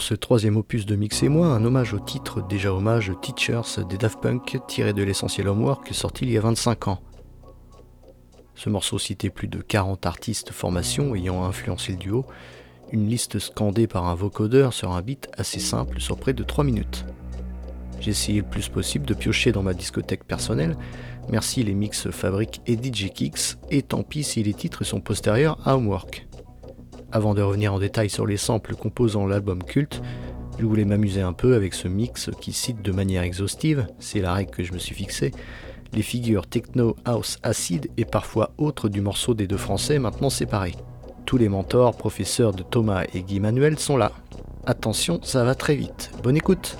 Pour ce troisième opus de Mix et moi, un hommage au titre déjà hommage Teachers des Daft Punk tiré de l'essentiel Homework sorti il y a 25 ans. Ce morceau citait plus de 40 artistes formations ayant influencé le duo, une liste scandée par un vocodeur sur un beat assez simple sur près de 3 minutes. J'ai essayé le plus possible de piocher dans ma discothèque personnelle, merci les mix Fabric et DJ Kicks, et tant pis si les titres sont postérieurs à Homework. Avant de revenir en détail sur les samples composant l'album culte, je voulais m'amuser un peu avec ce mix qui cite de manière exhaustive, c'est la règle que je me suis fixée, les figures techno, house, acide et parfois autres du morceau des deux français maintenant séparés. Tous les mentors, professeurs de Thomas et Guy Manuel sont là. Attention, ça va très vite. Bonne écoute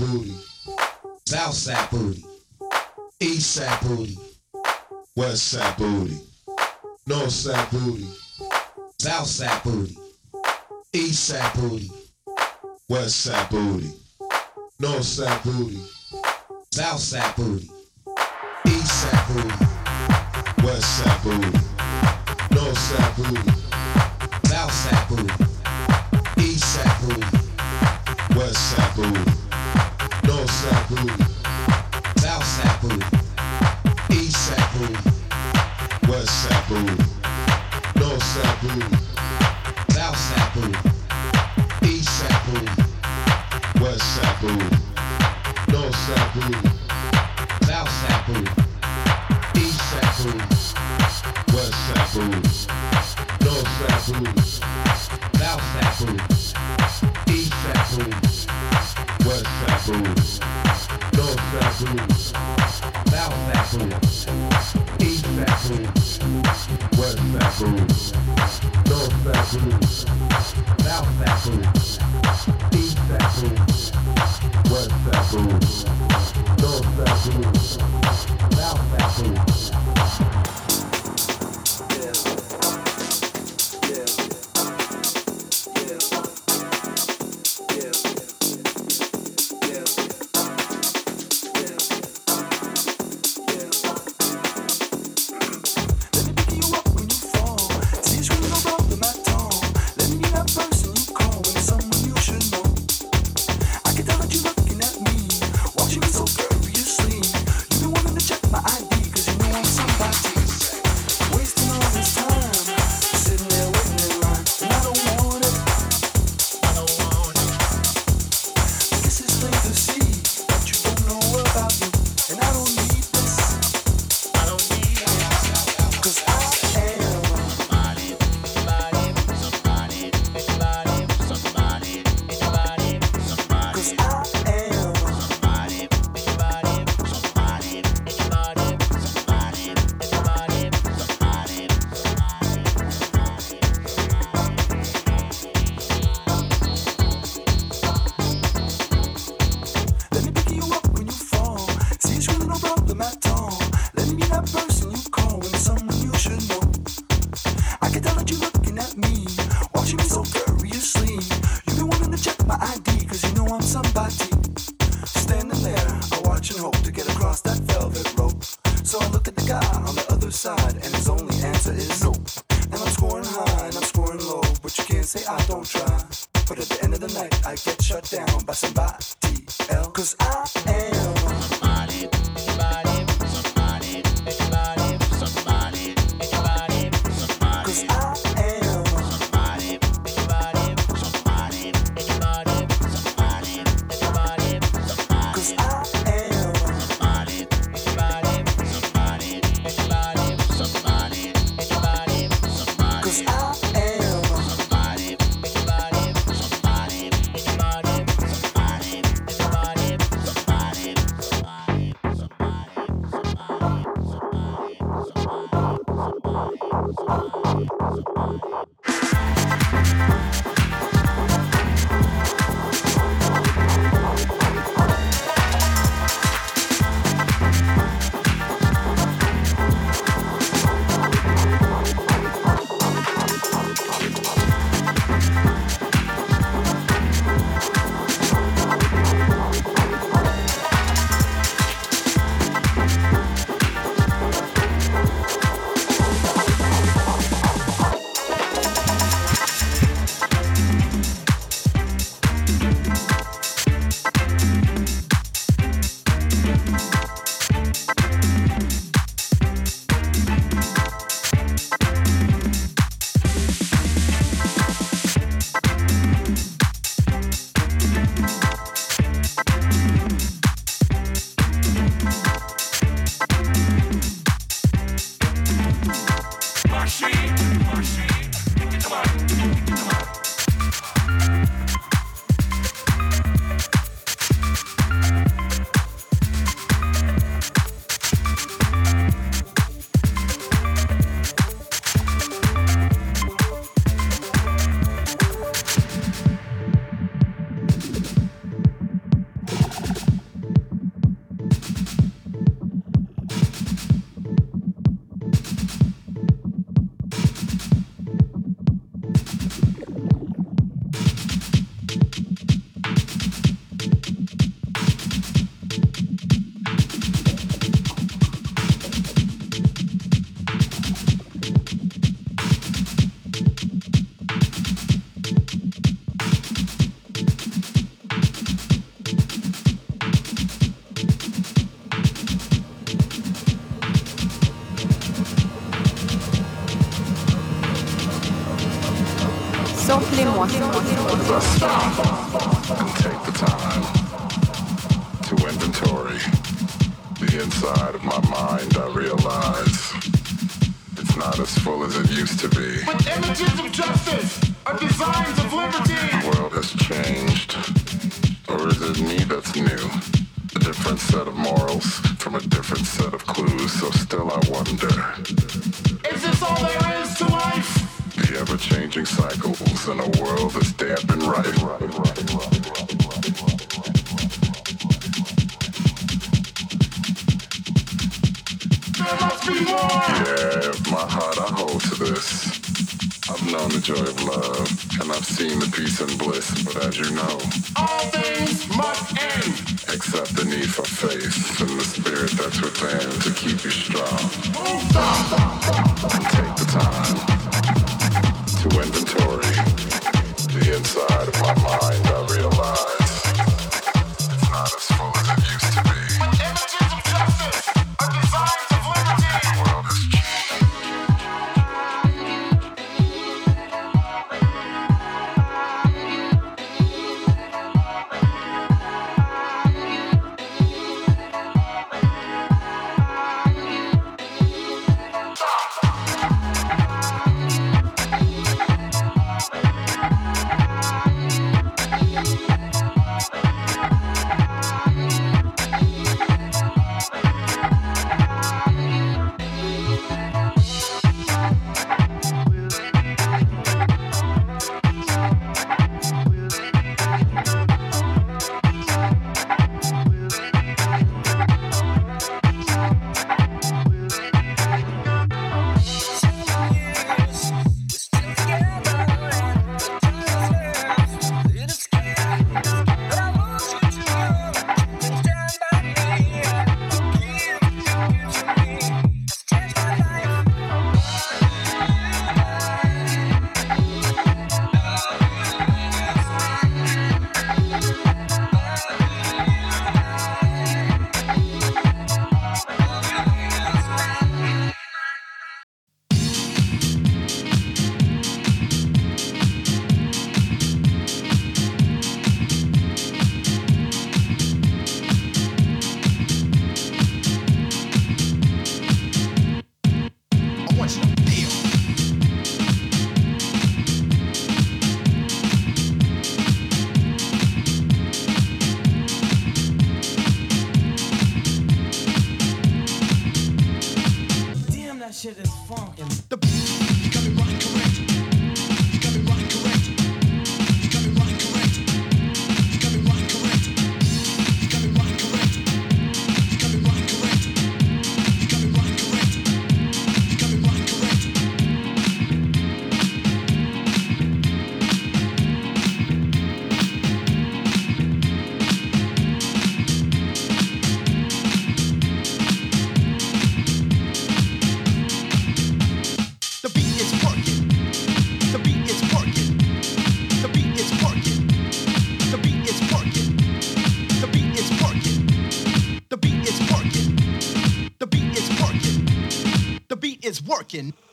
booty, south side booty, east side booty, west side booty, north side booty, south side booty, east side booty, west side booty, north side booty, south side booty, east side booty, west side booty, north side booty, south side booty. so still I wonder. Is this all there is to life? The ever-changing cycles in a world that's damp and right. right. There must be more. Yeah, my heart I hold to this. I've known the joy of love, and I've seen the peace and bliss, but as you know, all things must end. Accept the need for faith and the spirit that's within to keep you strong. And take the time to inventory the inside of my mind. Beat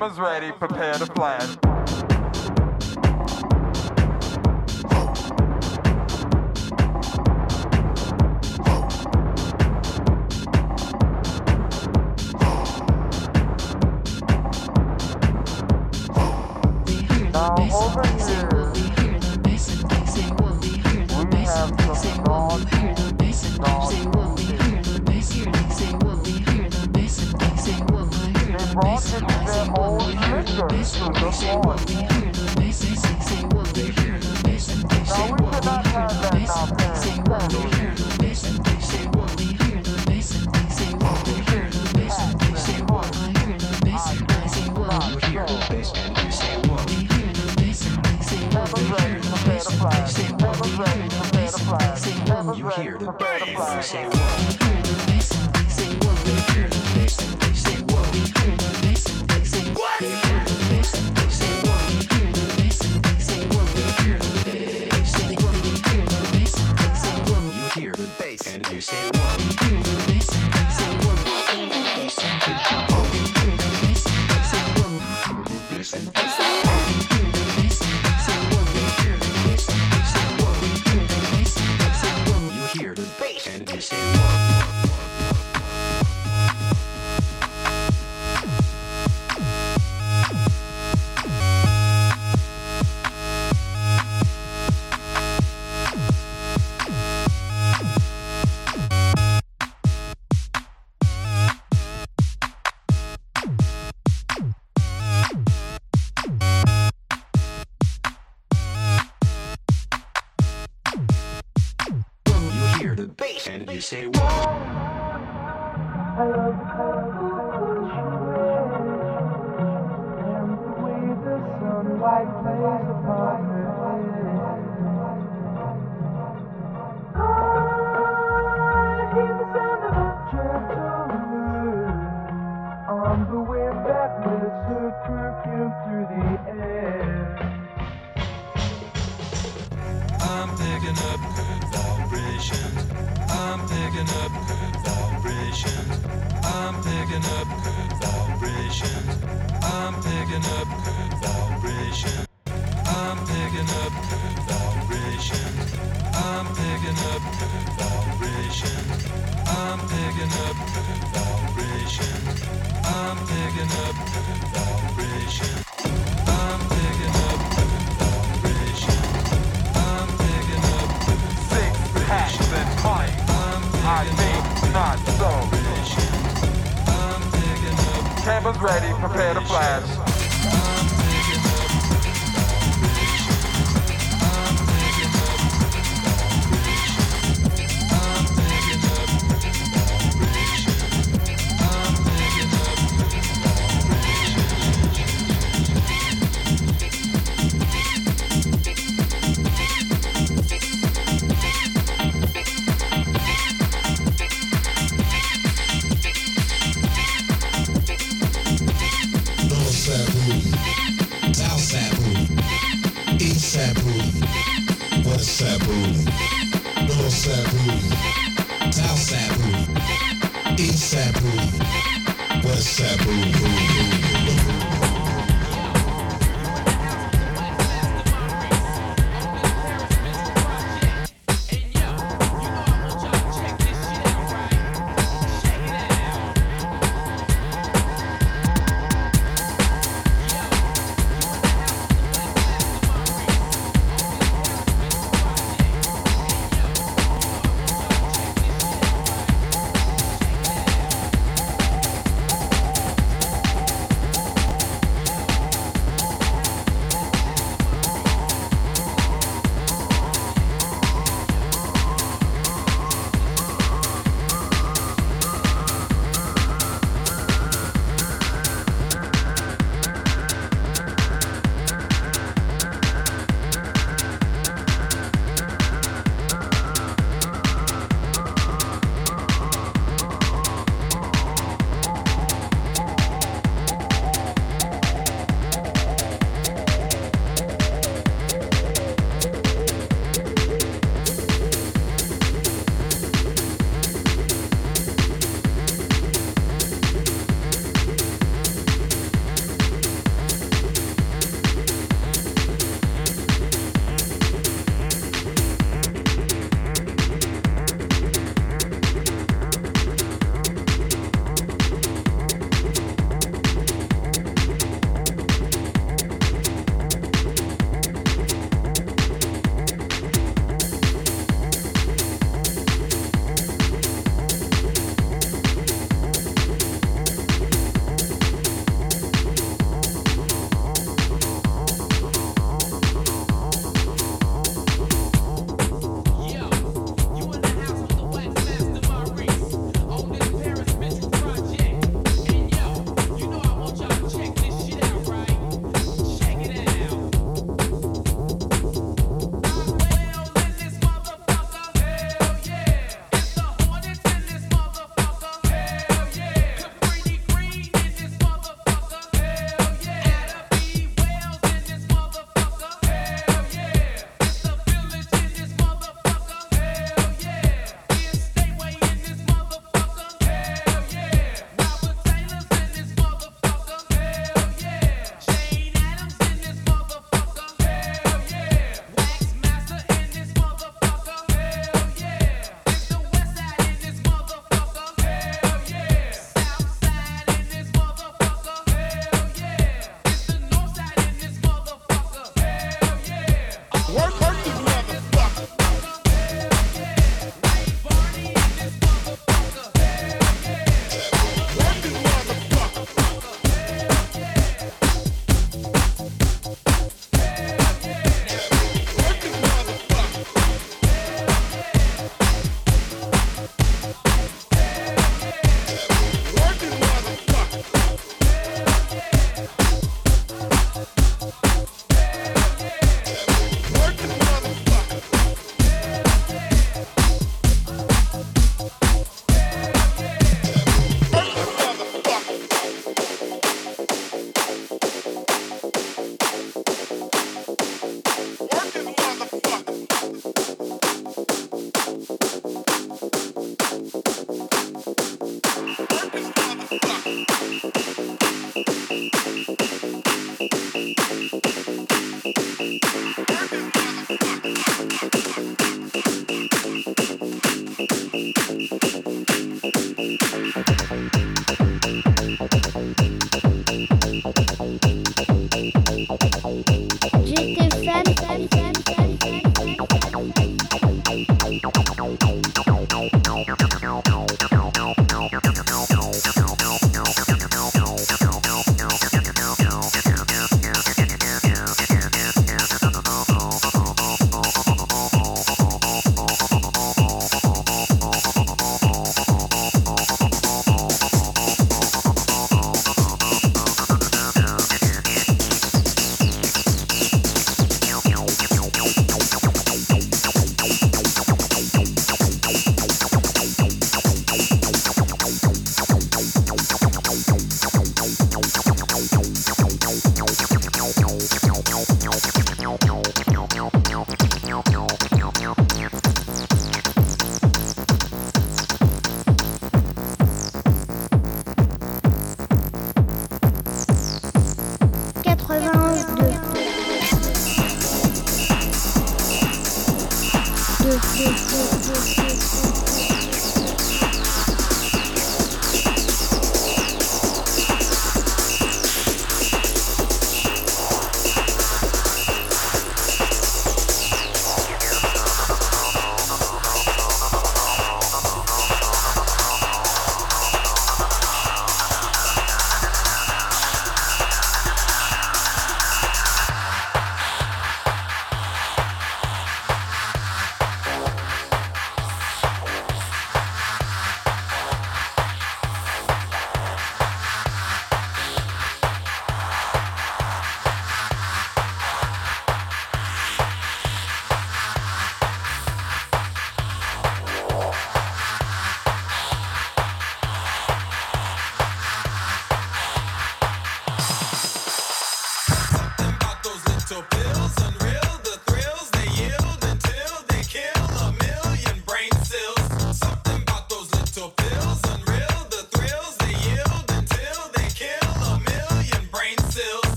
Cameras ready, prepare to flash. Never ready, prepare picking up good vibrations. I'm picking up good vibrations. I'm picking up good vibrations. I'm picking up good vibrations. I'm picking up good vibrations. I'm picking up good vibrations. I'm picking up good Six packs and pints. I think not so. I'm picking up Cameras ready, prepare to flash.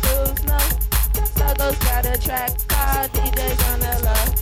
goes low. Circles got a track card, DJ's on the low.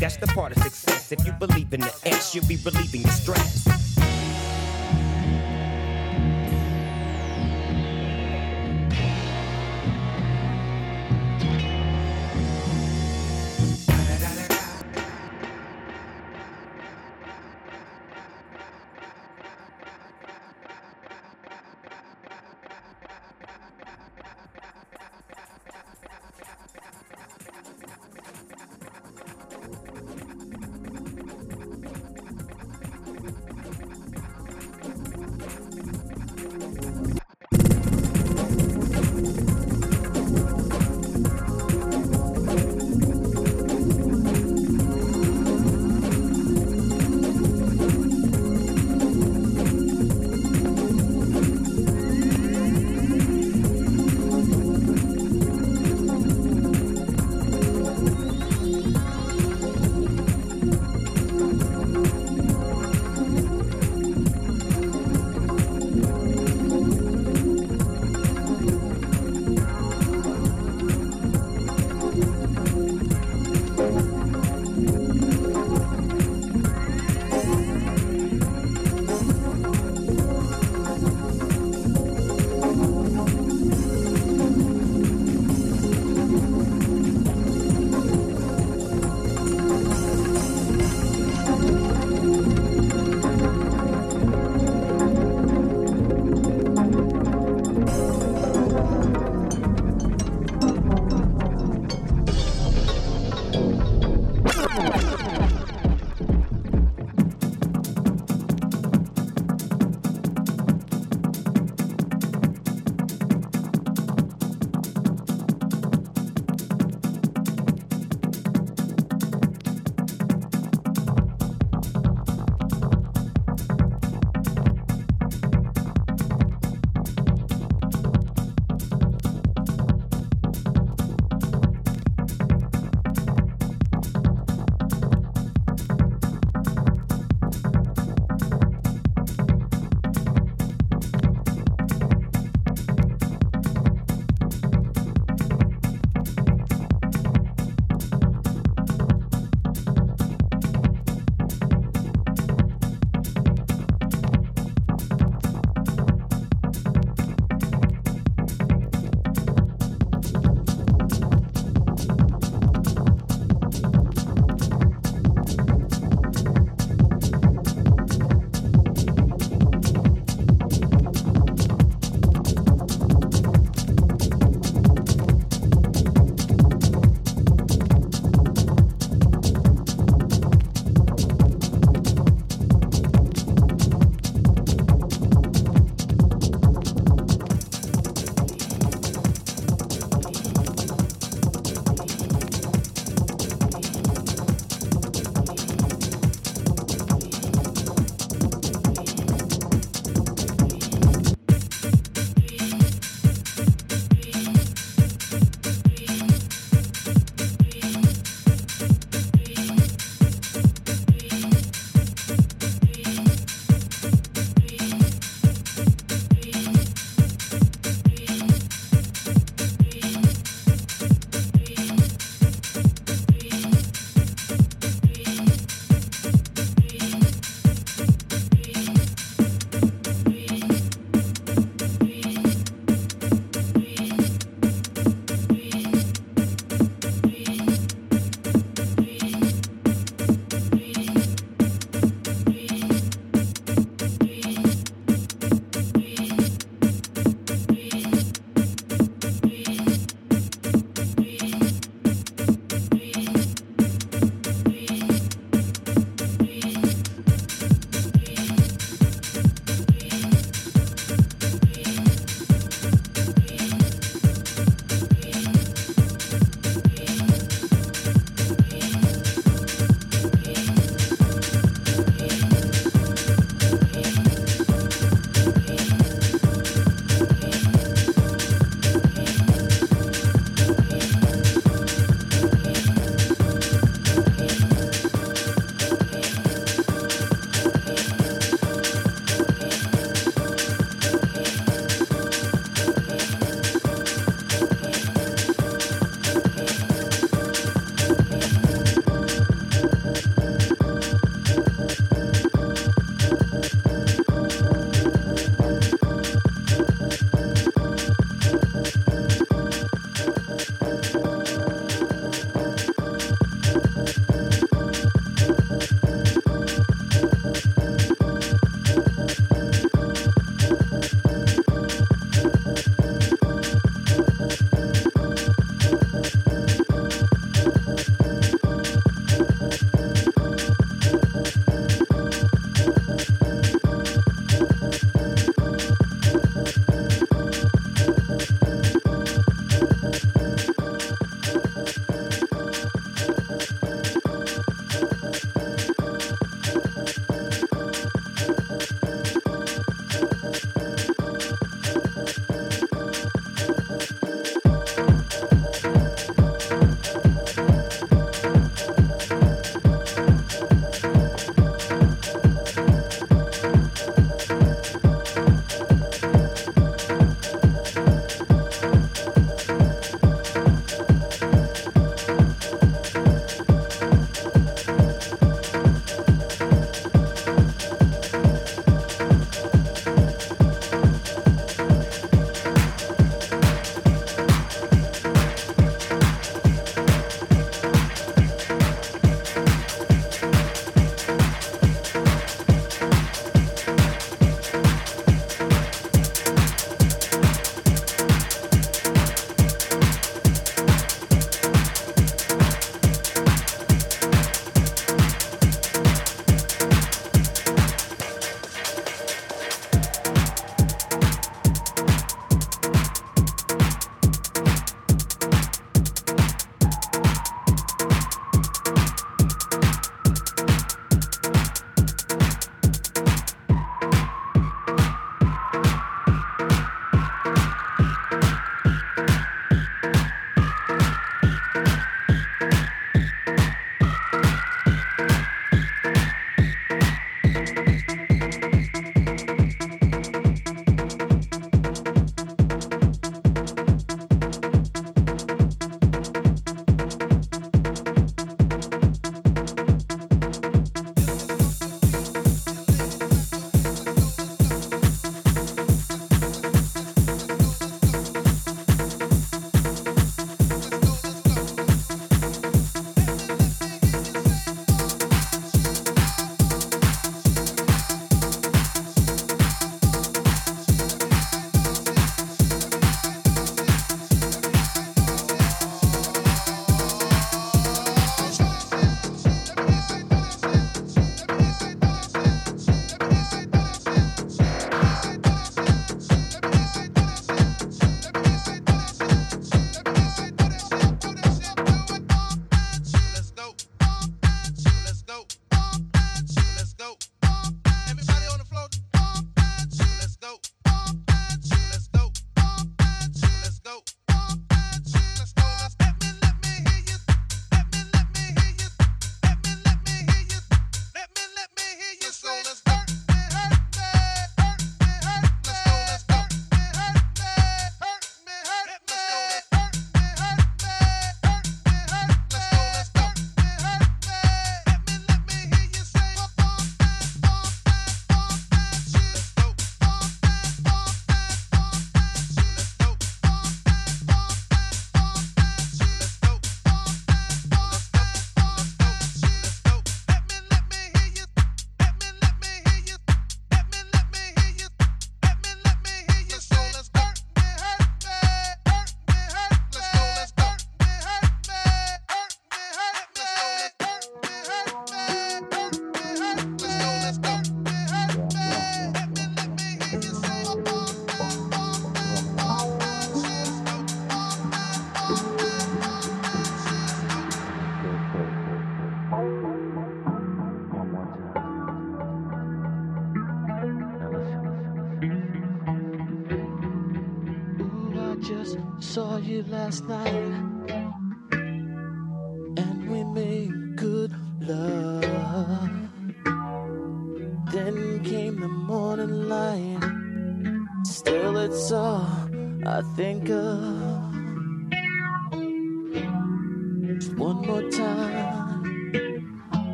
that's the part of success. If you believe in the S, you'll be relieving your stress.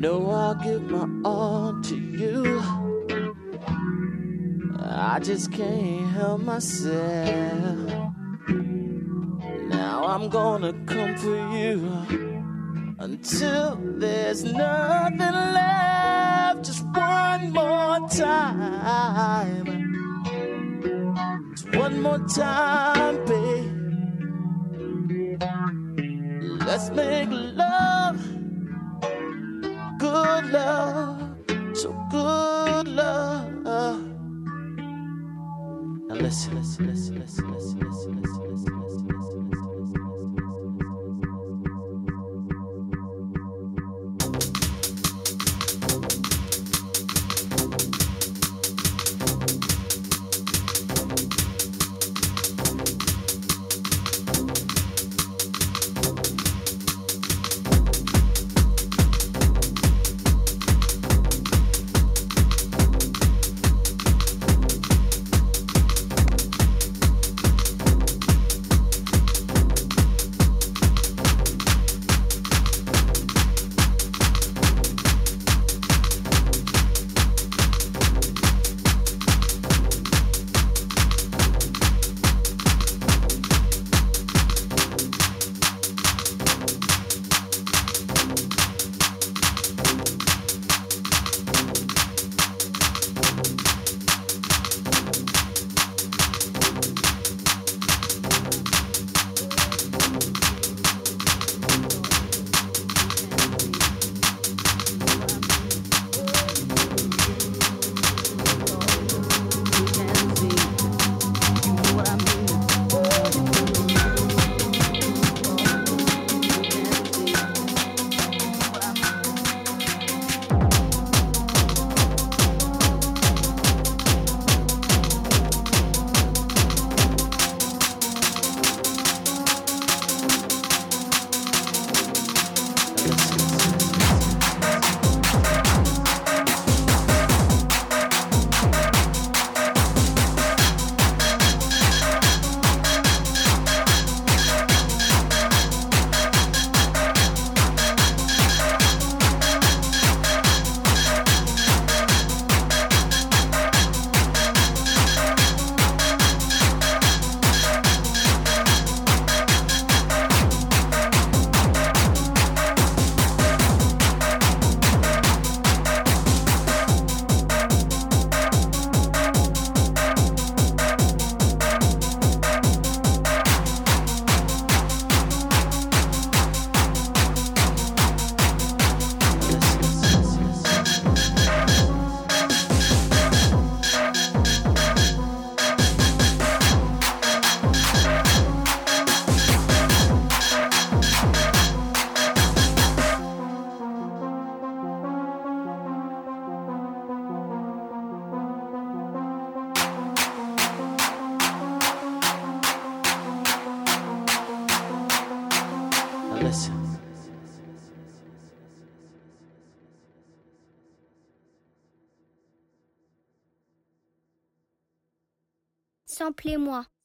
No, I'll give my all to you. I just can't help myself. Now I'm gonna come for you until there's nothing left. Just one more time. Just one more time, babe. Let's make love, good love, so good love. Now listen, listen, listen, listen, listen, listen, listen, listen. chez moi.